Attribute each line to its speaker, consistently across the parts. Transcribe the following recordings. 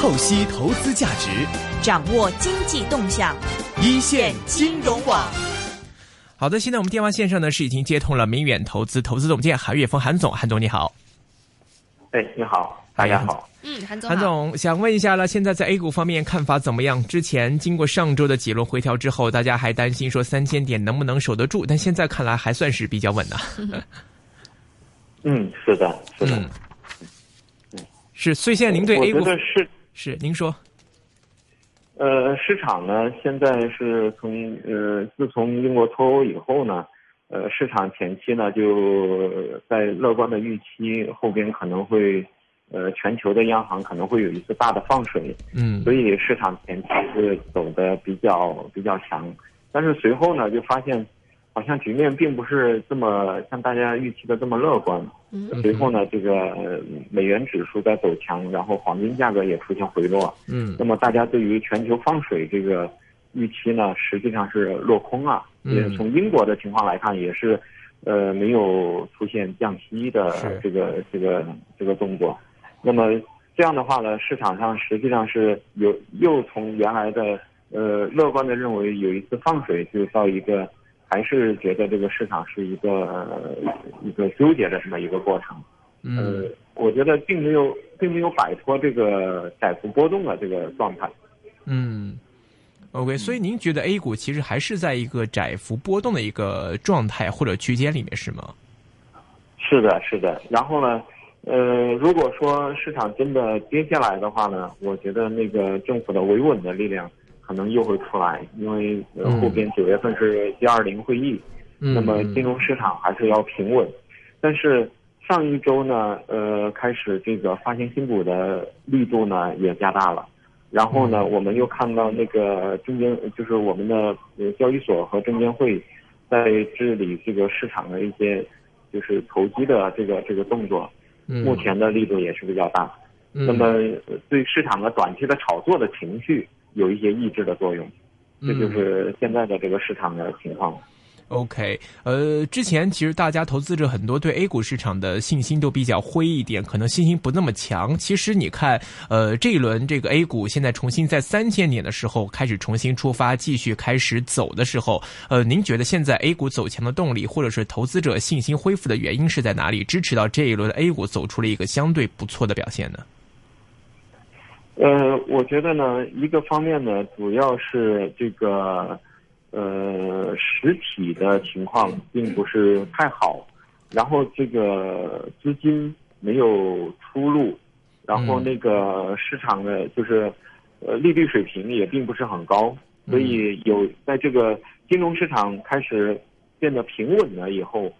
Speaker 1: 透析投资价值，
Speaker 2: 掌握经济动向，
Speaker 1: 一线金融网。
Speaker 3: 好的，现在我们电话线上呢是已经接通了明远投资投资总监韩岳峰韩总，韩总你好。
Speaker 4: 哎，你好，大家好。
Speaker 2: 嗯，韩总，
Speaker 3: 韩总想问一下了，现在在 A 股方面看法怎么样？之前经过上周的几轮回调之后，大家还担心说三千点能不能守得住，但现在看来还算是比较稳的。
Speaker 4: 嗯，是的，是的。
Speaker 3: 是，所以现在您对 A 股
Speaker 4: 是
Speaker 3: 是您说，
Speaker 4: 呃，市场呢现在是从呃自从英国脱欧以后呢，呃，市场前期呢就在乐观的预期，后边可能会呃全球的央行可能会有一次大的放水，
Speaker 3: 嗯，
Speaker 4: 所以市场前期是走的比较比较强，但是随后呢就发现。好像局面并不是这么像大家预期的这么乐观。随后呢，这个美元指数在走强，然后黄金价格也出现回落。
Speaker 3: 嗯，
Speaker 4: 那么大家对于全球放水这个预期呢，实际上是落空了。
Speaker 3: 嗯，
Speaker 4: 从英国的情况来看，也是呃没有出现降息的这个这个这个动作。那么这样的话呢，市场上实际上是有又从原来的呃乐观的认为有一次放水，就到一个。还是觉得这个市场是一个一个纠结的这么一个过程，
Speaker 3: 嗯，
Speaker 4: 我觉得并没有并没有摆脱这个窄幅波动的这个状态，
Speaker 3: 嗯，OK，所以您觉得 A 股其实还是在一个窄幅波动的一个状态或者区间里面是吗？
Speaker 4: 是的，是的。然后呢，呃，如果说市场真的跌下来的话呢，我觉得那个政府的维稳的力量。可能又会出来，因为后边九月份是 G 二零会议，那么金融市场还是要平稳。但是上一周呢，呃，开始这个发行新股的力度呢也加大了，然后呢，我们又看到那个证监，就是我们的交易所和证监会在治理这个市场的一些就是投机的这个这个动作，目前的力度也是比较大。那么对市场的短期的炒作的情绪。有一些抑制的作用，这就是现在的这个市场的情况。
Speaker 3: OK，呃，之前其实大家投资者很多对 A 股市场的信心都比较灰一点，可能信心不那么强。其实你看，呃，这一轮这个 A 股现在重新在三千点的时候开始重新出发，继续开始走的时候，呃，您觉得现在 A 股走强的动力，或者是投资者信心恢复的原因是在哪里，支持到这一轮 A 股走出了一个相对不错的表现呢？
Speaker 4: 呃，我觉得呢，一个方面呢，主要是这个，呃，实体的情况并不是太好，然后这个资金没有出路，然后那个市场的就是，呃，利率水平也并不是很高，所以有在这个金融市场开始变得平稳了以后。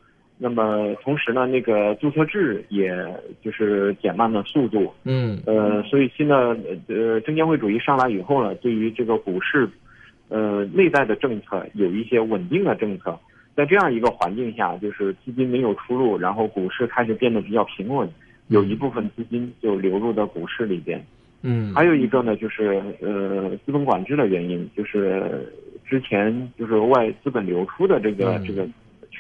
Speaker 4: 那么同时呢，那个注册制也就是减慢了速度，
Speaker 3: 嗯，
Speaker 4: 呃，所以新的呃证监会主义上来以后呢，对于这个股市，呃内在的政策有一些稳定的政策，在这样一个环境下，就是资金没有出路，然后股市开始变得比较平稳，有一部分资金就流入到股市里边，
Speaker 3: 嗯，
Speaker 4: 还有一个呢，就是呃资本管制的原因，就是之前就是外资本流出的这个这个。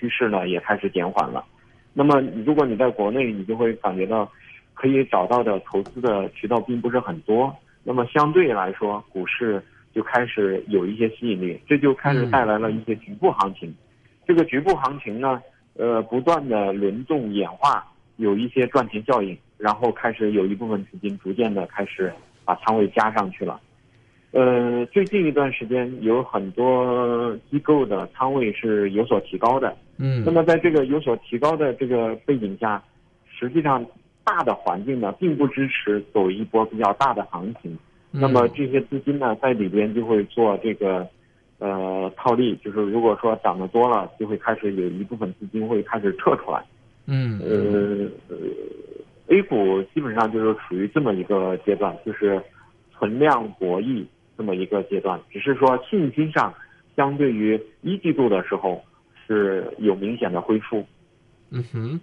Speaker 4: 趋势呢也开始减缓了，那么如果你在国内，你就会感觉到可以找到的投资的渠道并不是很多，那么相对来说，股市就开始有一些吸引力，这就开始带来了一些局部行情。这个局部行情呢，呃，不断的轮动演化，有一些赚钱效应，然后开始有一部分资金逐渐的开始把仓位加上去了。呃，最近一段时间有很多机构的仓位是有所提高的。
Speaker 3: 嗯，
Speaker 4: 那么在这个有所提高的这个背景下，实际上大的环境呢并不支持走一波比较大的行情。那么这些资金呢在里边就会做这个呃套利，就是如果说涨得多了，就会开始有一部分资金会开始撤出来。
Speaker 3: 嗯，
Speaker 4: 呃，A 股基本上就是处于这么一个阶段，就是存量博弈。这么一个阶段，只是说信心上，相对于一季度的时候是有明显的恢复。
Speaker 3: 嗯哼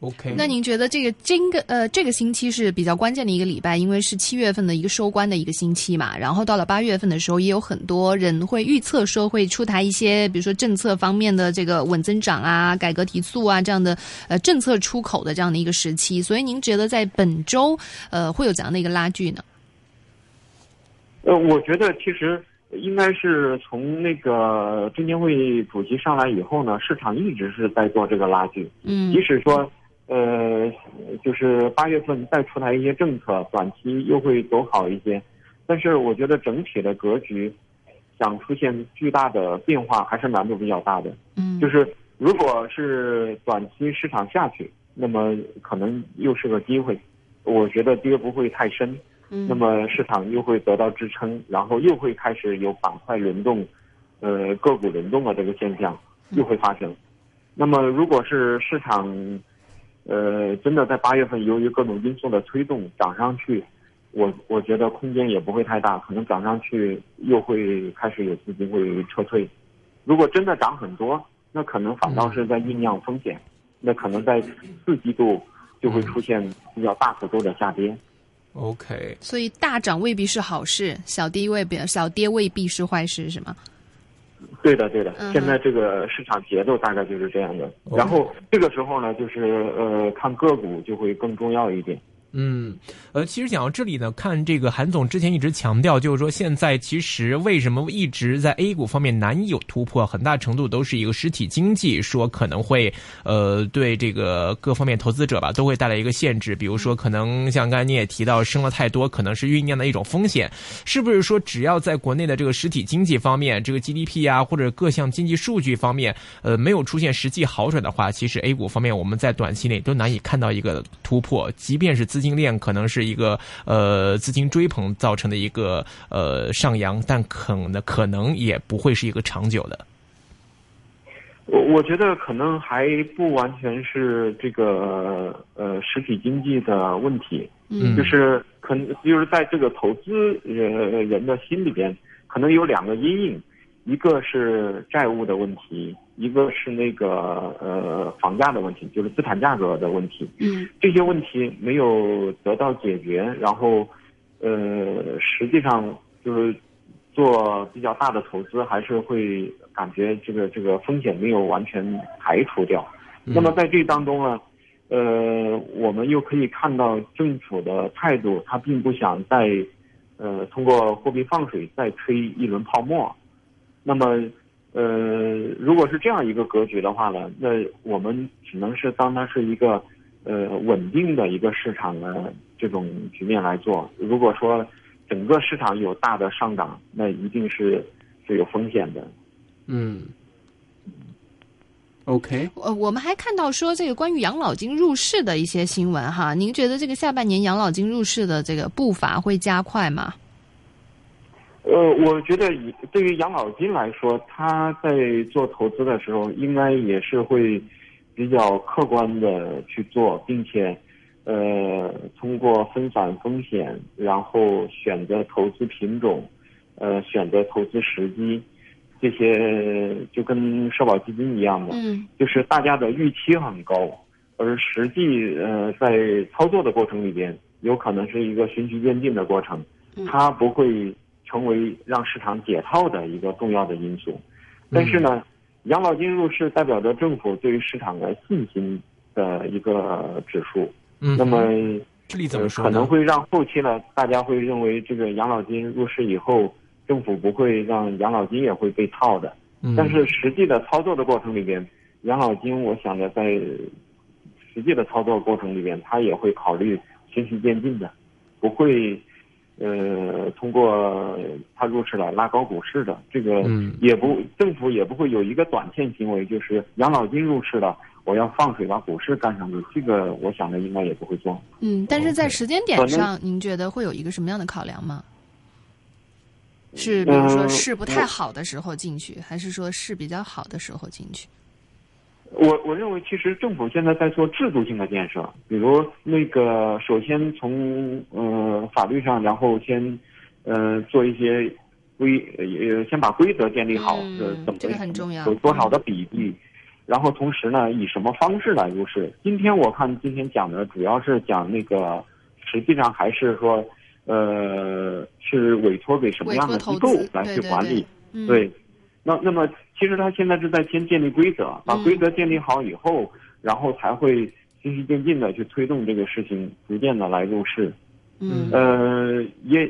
Speaker 3: ，OK。
Speaker 2: 那您觉得这个今个呃这个星期是比较关键的一个礼拜，因为是七月份的一个收官的一个星期嘛。然后到了八月份的时候，也有很多人会预测说会出台一些，比如说政策方面的这个稳增长啊、改革提速啊这样的呃政策出口的这样的一个时期。所以您觉得在本周呃会有怎样的一个拉锯呢？
Speaker 4: 呃，我觉得其实应该是从那个证监会主席上来以后呢，市场一直是在做这个拉锯。
Speaker 2: 嗯
Speaker 4: 即使说，呃，就是八月份再出台一些政策，短期又会走好一些，但是我觉得整体的格局想出现巨大的变化，还是难度比较大的。
Speaker 2: 嗯，
Speaker 4: 就是如果是短期市场下去，那么可能又是个机会。我觉得跌不会太深，
Speaker 2: 嗯
Speaker 4: 那么市场又会得到支撑，然后又会开始有板块轮动，呃，个股轮动的这个现象又会发生。那么如果是市场，呃，真的在八月份由于各种因素的推动涨上去，我我觉得空间也不会太大，可能涨上去又会开始有资金会撤退。如果真的涨很多，那可能反倒是在酝酿风险，那可能在四季度就会出现比较大幅度的下跌。
Speaker 3: OK，
Speaker 2: 所以大涨未必是好事，小跌未必小跌未必是坏事，是吗？
Speaker 4: 对的，对的现在这个市场节奏大概就是这样的。
Speaker 3: 哦
Speaker 4: 然后这个时候呢，就是呃，看个股就会更重要一点。
Speaker 3: 嗯，呃，其实讲到这里呢，看这个韩总之前一直强调，就是说现在其实为什么一直在 A 股方面难以有突破，很大程度都是一个实体经济说可能会呃对这个各方面投资者吧都会带来一个限制，比如说可能像刚才你也提到升了太多，可能是酝酿的一种风险，是不是说只要在国内的这个实体经济方面，这个 GDP 啊或者各项经济数据方面，呃没有出现实际好转的话，其实 A 股方面我们在短期内都难以看到一个突破，即便是资金链可能是一个呃资金追捧造成的一个呃上扬，但可能可能也不会是一个长久的。
Speaker 4: 我我觉得可能还不完全是这个呃实体经济的问题，
Speaker 3: 嗯。
Speaker 4: 就是可能就是在这个投资人人的心里边，可能有两个阴影，一个是债务的问题，一个是那个呃房价的问题，就是资产价格的问题。
Speaker 2: 嗯
Speaker 4: 这些问题没有得到解决，然后，呃，实际上就是做比较大的投资，还是会感觉这个这个风险没有完全排除掉。那么在这当中呢，呃，我们又可以看到政府的态度，他并不想再，呃，通过货币放水再吹一轮泡沫。那么，呃，如果是这样一个格局的话呢，那我们只能是当它是一个呃稳定的一个市场的这种局面来做。如果说整个市场有大的上涨，那一定是是有风险的。
Speaker 5: 嗯，OK，
Speaker 2: 呃，我们还看到说这个关于养老金入市的一些新闻哈，您觉得这个下半年养老金入市的这个步伐会加快吗？
Speaker 4: 呃，我觉得以对于养老金来说，他在做投资的时候，应该也是会比较客观的去做，并且，呃，通过分散风险，然后选择投资品种，呃，选择投资时机，这些就跟社保基金一样的，
Speaker 2: 嗯
Speaker 4: 就是大家的预期很高，而实际呃在操作的过程里边，有可能是一个循序渐进的过程
Speaker 2: 嗯，
Speaker 4: 它不会成为让市场解套的一个重要的因素。但是呢，养老金入市代表着政府对于市场的信心的一个指数。
Speaker 3: 嗯，
Speaker 4: 那么
Speaker 3: 这里怎么
Speaker 4: 呃
Speaker 3: 说呢？
Speaker 4: 可能会让后期呢，大家会认为这个养老金入市以后，政府不会让养老金也会被套的。
Speaker 3: 嗯
Speaker 4: 但是实际的操作的过程里边，养老金我想着在实际的操作过程里边，它也会考虑循序渐进的，不会呃通过他入市来拉高股市的。这个
Speaker 3: 嗯
Speaker 4: 也不政府也不会有一个短线行为，就是养老金入市了，我要放水把股市干上去。这个我想着应该也不会做。
Speaker 2: 嗯，但是在时间点上，您觉得会有一个什么样的考量吗？是比如说
Speaker 4: 嗯
Speaker 2: 市不太好的时候进去，还是说市比较好的时候进去？
Speaker 4: 我我认为，其实政府现在在做制度性的建设，比如那个，首先从呃法律上，然后先呃做一些规呃先把规则建立好，
Speaker 2: 嗯
Speaker 4: 呃怎么
Speaker 2: 这个很重要
Speaker 4: 有多少的比例，然后同时呢，以什么方式来入市？今天我看今天讲的主要是讲那个，实际上还是说，呃，是委托给什么样的机构来
Speaker 2: 对对对
Speaker 4: 去管理？，
Speaker 2: 嗯，
Speaker 4: 对，那那么其实他现在是在先建立规则，把
Speaker 2: 嗯
Speaker 4: 规则建立好以后，然后才会循序渐进的去推动这个事情，逐渐的来入市。
Speaker 2: 嗯
Speaker 4: 呃，也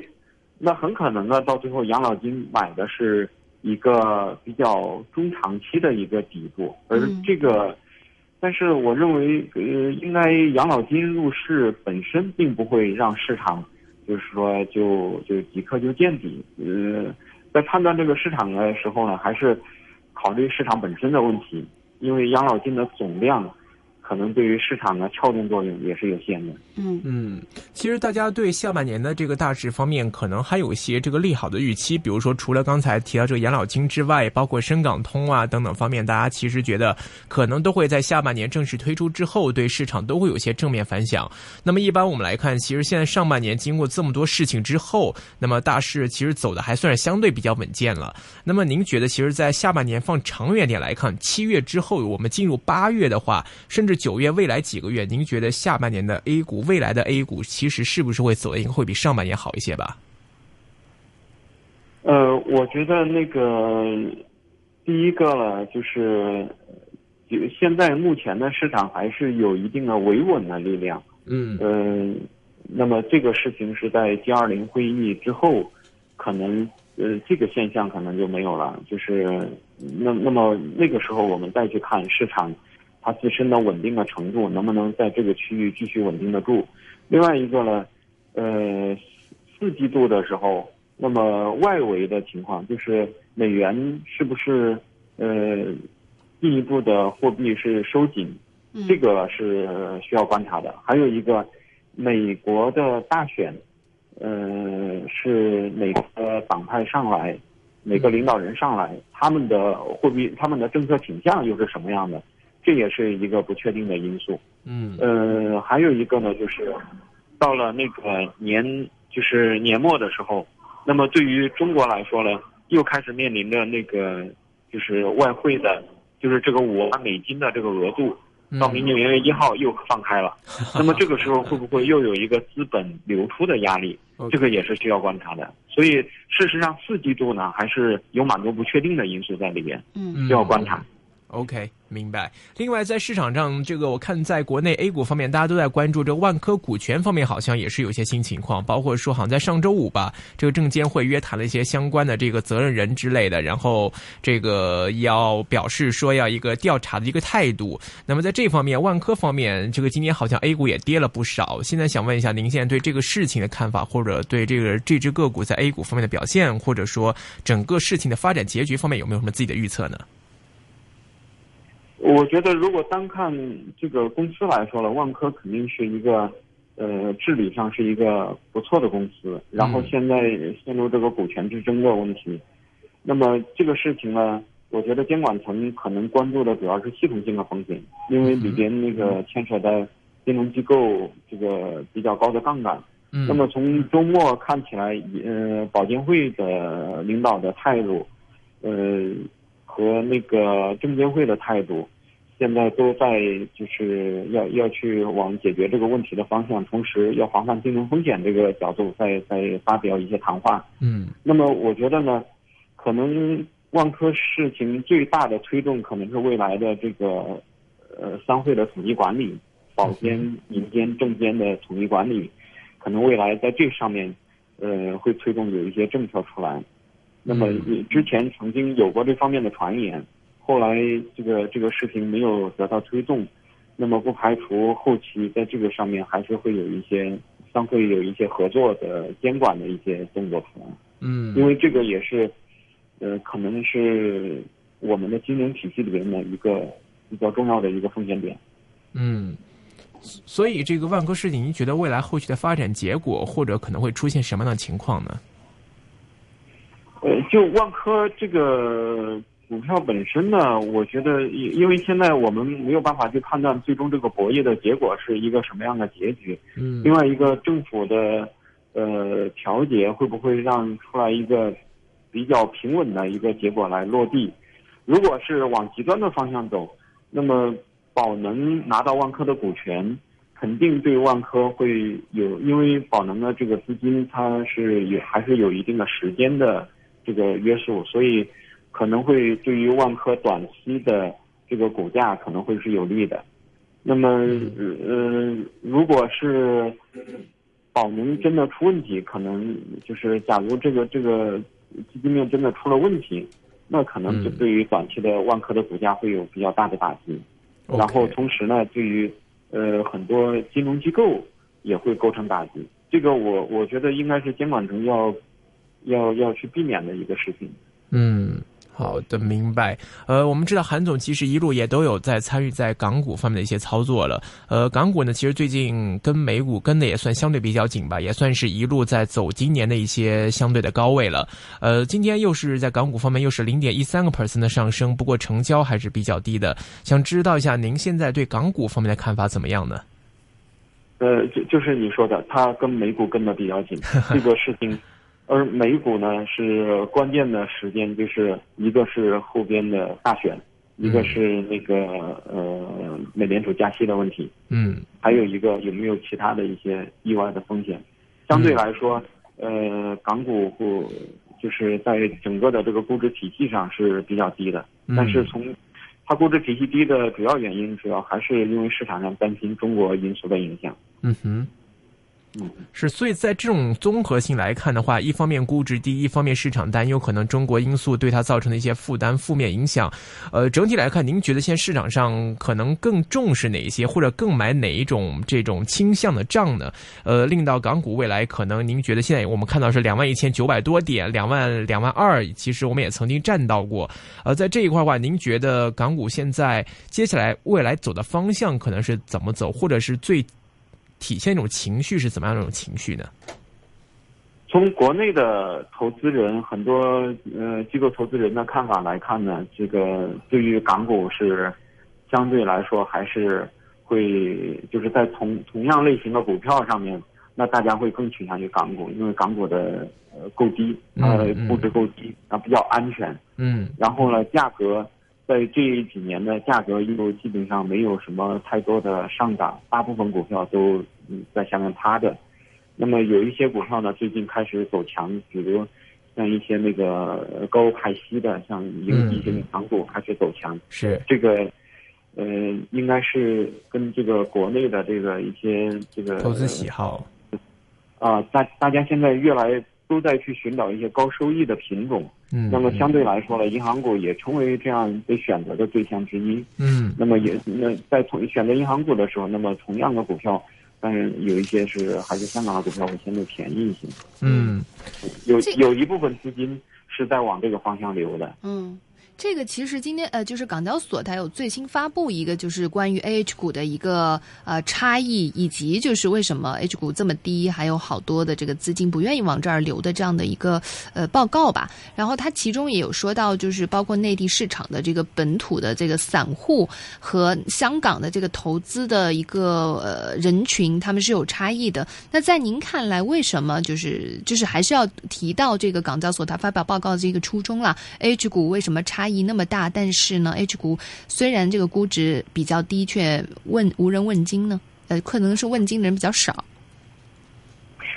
Speaker 4: 那很可能呢，到最后养老金买的是一个比较中长期的一个底部，而这个，但是我认为，呃，应该养老金入市本身并不会让市场，就是说就就即刻就见底。呃，在判断这个市场的时候呢，还是考虑市场本身的问题，因为养老金的总量。可能对于市场的撬动作用也是有限的。
Speaker 2: 嗯
Speaker 3: 嗯，其实大家对下半年的这个大势方面，可能还有一些这个利好的预期。比如说，除了刚才提到这个养老金之外，包括深港通啊等等方面，大家其实觉得可能都会在下半年正式推出之后，对市场都会有些正面反响。那么，一般我们来看，其实现在上半年经过这么多事情之后，那么大势其实走的还算是相对比较稳健了。那么，您觉得，其实，在下半年放长远点来看，七月之后我们进入八月的话，甚至九月未来几个月，您觉得下半年的 A 股，未来的 A 股其实是不是会走的应该会比上半年好一些吧？
Speaker 4: 呃，我觉得那个第一个了，就是就现在目前的市场还是有一定的维稳的力量。
Speaker 3: 嗯
Speaker 4: 嗯，那么这个事情是在 G 二零会议之后，可能呃这个现象可能就没有了。就是那那么那个时候我们再去看市场。它自身的稳定的程度能不能在这个区域继续稳定的住？另外一个呢，呃，四季度的时候，那么外围的情况就是美元是不是呃进一步的货币是收紧，这个是需要观察的。还有一个，美国的大选，呃，是哪个党派上来，哪个领导人上来，他们的货币、他们的政策倾向又是什么样的？这也是一个不确定的因素。
Speaker 3: 嗯，
Speaker 4: 呃，还有一个呢，就是到了那个年，就是年末的时候，那么对于中国来说呢，又开始面临着那个就是外汇的，就是这个五万美金的这个额度，到明年元月一号又放开了。那么这个时候会不会又有一个资本流出的压力？这个也是需要观察的。所以事实上，四季度呢，还是有蛮多不确定的因素在里边，
Speaker 2: 嗯，
Speaker 4: 需要观察。
Speaker 3: OK，明白。另外，在市场上，这个我看在国内 A 股方面，大家都在关注这万科股权方面，好像也是有些新情况。包括说，好像在上周五吧，这个证监会约谈了一些相关的这个责任人之类的，然后这个要表示说要一个调查的一个态度。那么在这方面，万科方面，这个今年好像 A 股也跌了不少。现在想问一下，您现在对这个事情的看法，或者对这个这只个股在 A 股方面的表现，或者说整个事情的发展结局方面，有没有什么自己的预测呢？
Speaker 4: 我觉得，如果单看这个公司来说了，万科肯定是一个，呃，治理上是一个不错的公司。然后现在陷入这个股权之争的问题，那么这个事情呢，我觉得监管层可能关注的主要是系统性的风险，因为里边那个牵扯的金融机构这个比较高的杠杆。
Speaker 3: 嗯。
Speaker 4: 那么从周末看起来，呃，保监会的领导的态度，呃，和那个证监会的态度。现在都在就是要要去往解决这个问题的方向，同时要防范金融风险这个角度，在在发表一些谈话。
Speaker 3: 嗯，
Speaker 4: 那么我觉得呢，可能万科事情最大的推动可能是未来的这个呃商会的统一管理，保监、银监、证监的统一管理，可能未来在这上面呃会推动有一些政策出来。那么之前曾经有过这方面的传言。后来这个这个视频没有得到推动，那么不排除后期在这个上面还是会有一些将会有一些合作的监管的一些动作出来。
Speaker 3: 嗯，
Speaker 4: 因为这个也是，呃，可能是我们的金融体系里面的一个比较重要的一个风险点。
Speaker 3: 嗯，所以这个万科事情，您觉得未来后续的发展结果或者可能会出现什么样的情况呢？
Speaker 4: 呃，就万科这个。股票本身呢，我觉得，因因为现在我们没有办法去判断最终这个博弈的结果是一个什么样的结局。
Speaker 3: 嗯。
Speaker 4: 另外一个，政府的呃调节会不会让出来一个比较平稳的一个结果来落地？如果是往极端的方向走，那么宝能拿到万科的股权，肯定对万科会有，因为宝能的这个资金它是有还是有一定的时间的这个约束，所以。可能会对于万科短期的这个股价可能会是有利的，那么呃，如果是宝能真的出问题，可能就是假如这个这个基金面真的出了问题，那可能就对于短期的万科的股价会有比较大的打击。然后同时呢，对于呃很多金融机构也会构成打击。这个我我觉得应该是监管层要要要去避免的一个事情。
Speaker 3: 嗯。好的，明白。呃，我们知道韩总其实一路也都有在参与在港股方面的一些操作了。呃，港股呢，其实最近跟美股跟的也算相对比较紧吧，也算是一路在走今年的一些相对的高位了。呃，今天又是在港股方面又是零点一三个 percent 的上升，不过成交还是比较低的。想知道一下您现在对港股方面的看法怎么样呢？
Speaker 4: 呃，就就是你说的，它跟美股跟的比较紧，这个事情。而美股呢是关键的时间，就是一个是后边的大选，一个是那个呃美联储加息的问题，
Speaker 3: 嗯，
Speaker 4: 还有一个有没有其他的一些意外的风险。相对来说，呃，港股股就是在整个的这个估值体系上是比较低的，但是从它估值体系低的主要原因，主要还是因为市场上担心中国因素的影响。
Speaker 3: 嗯哼。是，所以在这种综合性来看的话，一方面估值低，一方面市场担忧可能中国因素对它造成的一些负担、负面影响。呃，整体来看，您觉得现在市场上可能更重视哪一些，或者更买哪一种这种倾向的账呢？呃，令到港股未来可能您觉得现在我们看到是两万一千九百多点，两万两万二，其实我们也曾经站到过。呃，在这一块的话，您觉得港股现在接下来未来走的方向可能是怎么走，或者是最？体现一种情绪是怎么样一种情绪呢？
Speaker 4: 从国内的投资人很多呃机构投资人的看法来看呢，这个对于港股是相对来说还是会就是在同同样类型的股票上面，那大家会更倾向于港股，因为港股的呃够低，呃估值够低，啊比较安全，
Speaker 3: 嗯，
Speaker 4: 然后呢价格。在这几年的价格又基本上没有什么太多的上涨，大部分股票都在下面趴着。那么有一些股票呢，最近开始走强，比如像一些那个高派息的，像有一些银行股开始走强。
Speaker 3: 是
Speaker 4: 这个，呃，应该是跟这个国内的这个一些这个
Speaker 3: 投资喜好
Speaker 4: 啊，大大家现在越来。都在去寻找一些高收益的品种，
Speaker 3: 嗯，
Speaker 4: 那么相对来说呢，银行股也成为这样被选择的对象之一，
Speaker 3: 嗯，
Speaker 4: 那么也那在从选择银行股的时候，那么同样的股票，当然有一些是还是香港的股票会相对便宜一些，
Speaker 3: 嗯，
Speaker 4: 有有一部分资金是在往这个方向流的，
Speaker 2: 嗯。这个其实今天呃，就是港交所它有最新发布一个，就是关于 A H 股的一个呃差异，以及就是为什么 H 股这么低，还有好多的这个资金不愿意往这儿流的这样的一个呃报告吧。然后它其中也有说到，就是包括内地市场的这个本土的这个散户和香港的这个投资的一个呃人群，他们是有差异的。那在您看来，为什么就是就是还是要提到这个港交所它发表报告的这个初衷啦？H 股为什么差？差异那么大，但是呢，H 股虽然这个估值比较低，却问无人问津呢？呃，可能是问津的人比较少。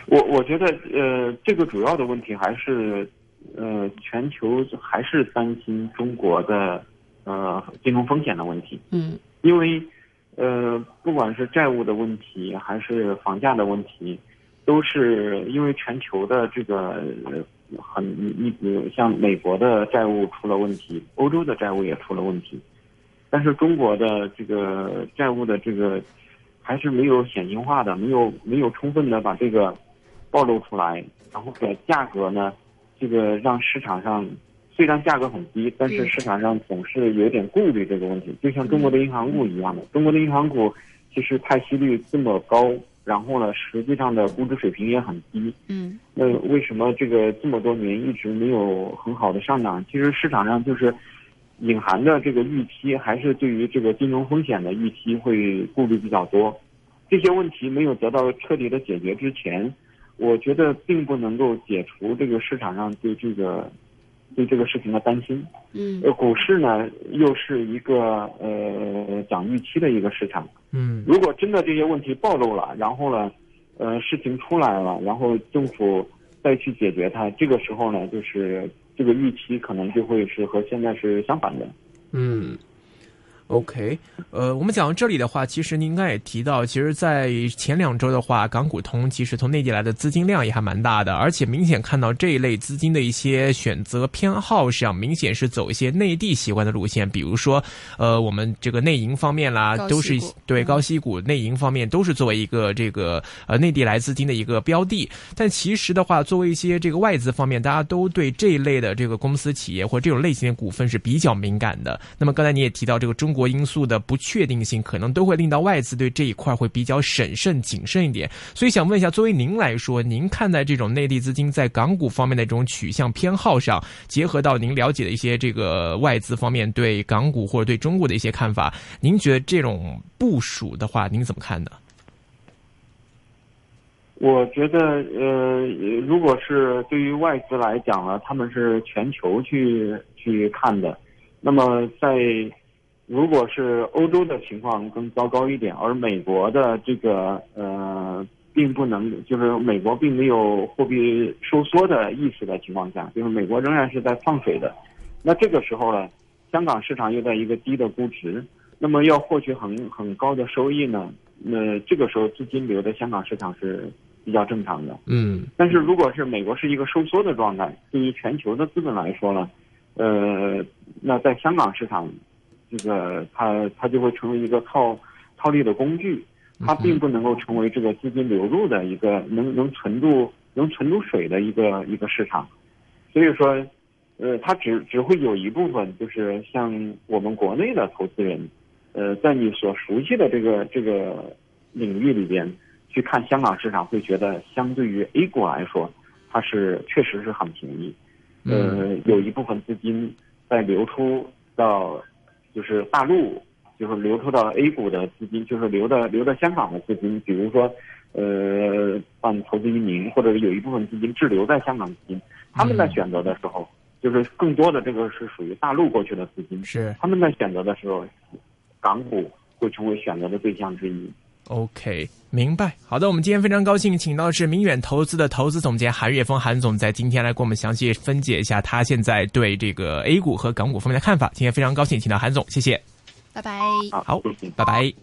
Speaker 4: 我我觉得，呃，这个主要的问题还是，呃，全球还是担心中国的呃金融风险的问题。
Speaker 2: 嗯，
Speaker 4: 因为呃，不管是债务的问题，还是房价的问题，都是因为全球的这个。很你你比如像美国的债务出了问题，欧洲的债务也出了问题，但是中国的这个债务的这个还是没有显性化的，没有没有充分的把这个暴露出来，然后的价格呢，这个让市场上虽然价格很低，但是市场上总是有点顾虑这个问题，就像中国的银行股一样的，中国的银行股其实派息率这么高。然后呢，实际上的估值水平也很低。
Speaker 2: 嗯，
Speaker 4: 那为什么这个这么多年一直没有很好的上涨？其实市场上就是隐含的这个预期，还是对于这个金融风险的预期会顾虑比较多。这些问题没有得到彻底的解决之前，我觉得并不能够解除这个市场上对这个。对这个事情的担心，
Speaker 2: 嗯，
Speaker 4: 呃，股市呢又是一个呃讲预期的一个市场，
Speaker 3: 嗯，
Speaker 4: 如果真的这些问题暴露了，然后呢，呃，事情出来了，然后政府再去解决它，这个时候呢，就是这个预期可能就会是和现在是相反的，
Speaker 3: 嗯。OK，呃，我们讲到这里的话，其实您应该也提到，其实，在前两周的话，港股通其实从内地来的资金量也还蛮大的，而且明显看到这一类资金的一些选择偏好上，明显是走一些内地习惯的路线，比如说，呃，我们这个内银方面啦，都是对高息股内银方面都是作为一个这个呃内地来资金的一个标的，但其实的话，作为一些这个外资方面，大家都对这一类的这个公司企业或这种类型的股份是比较敏感的。那么刚才你也提到这个中。国因素的不确定性，可能都会令到外资对这一块会比较审慎谨慎一点。所以想问一下，作为您来说，您看待这种内地资金在港股方面的这种取向偏好上，结合到您了解的一些这个外资方面对港股或者对中国的一些看法，您觉得这种部署的话，您怎么看呢？
Speaker 4: 我觉得，呃，如果是对于外资来讲呢，他们是全球去去看的，那么在。如果是欧洲的情况更糟糕一点，而美国的这个呃，并不能，就是美国并没有货币收缩的意识的情况下，就是美国仍然是在放水的。那这个时候呢，香港市场又在一个低的估值，那么要获取很很高的收益呢，那这个时候资金流的香港市场是比较正常的。
Speaker 3: 嗯。
Speaker 4: 但是如果是美国是一个收缩的状态，对于全球的资本来说呢，呃，那在香港市场。这个它它就会成为一个套套利的工具，它并不能够成为这个资金流入的一个能能存住能存住水的一个一个市场，所以说，呃，它只只会有一部分，就是像我们国内的投资人，呃，在你所熟悉的这个这个领域里边去看香港市场，会觉得相对于 A 股来说，它是确实是很便宜，呃，有一部分资金在流出到。就是大陆，就是流出到 A 股的资金，就是流的流到香港的资金，比如说，呃，办投资移民，或者有一部分资金滞留在香港资金，他们在选择的时候，就是更多的这个是属于大陆过去的资金，
Speaker 3: 是。
Speaker 4: 他们在选择的时候，港股会成为选择的对象之一。
Speaker 3: OK，明白。好的，我们今天非常高兴，请到的是明远投资的投资总监韩岳峰韩总，在今天来给我们详细分解一下他现在对这个 A 股和港股方面的看法。今天非常高兴请到韩总，谢谢，
Speaker 2: 拜拜。
Speaker 3: 好，拜拜。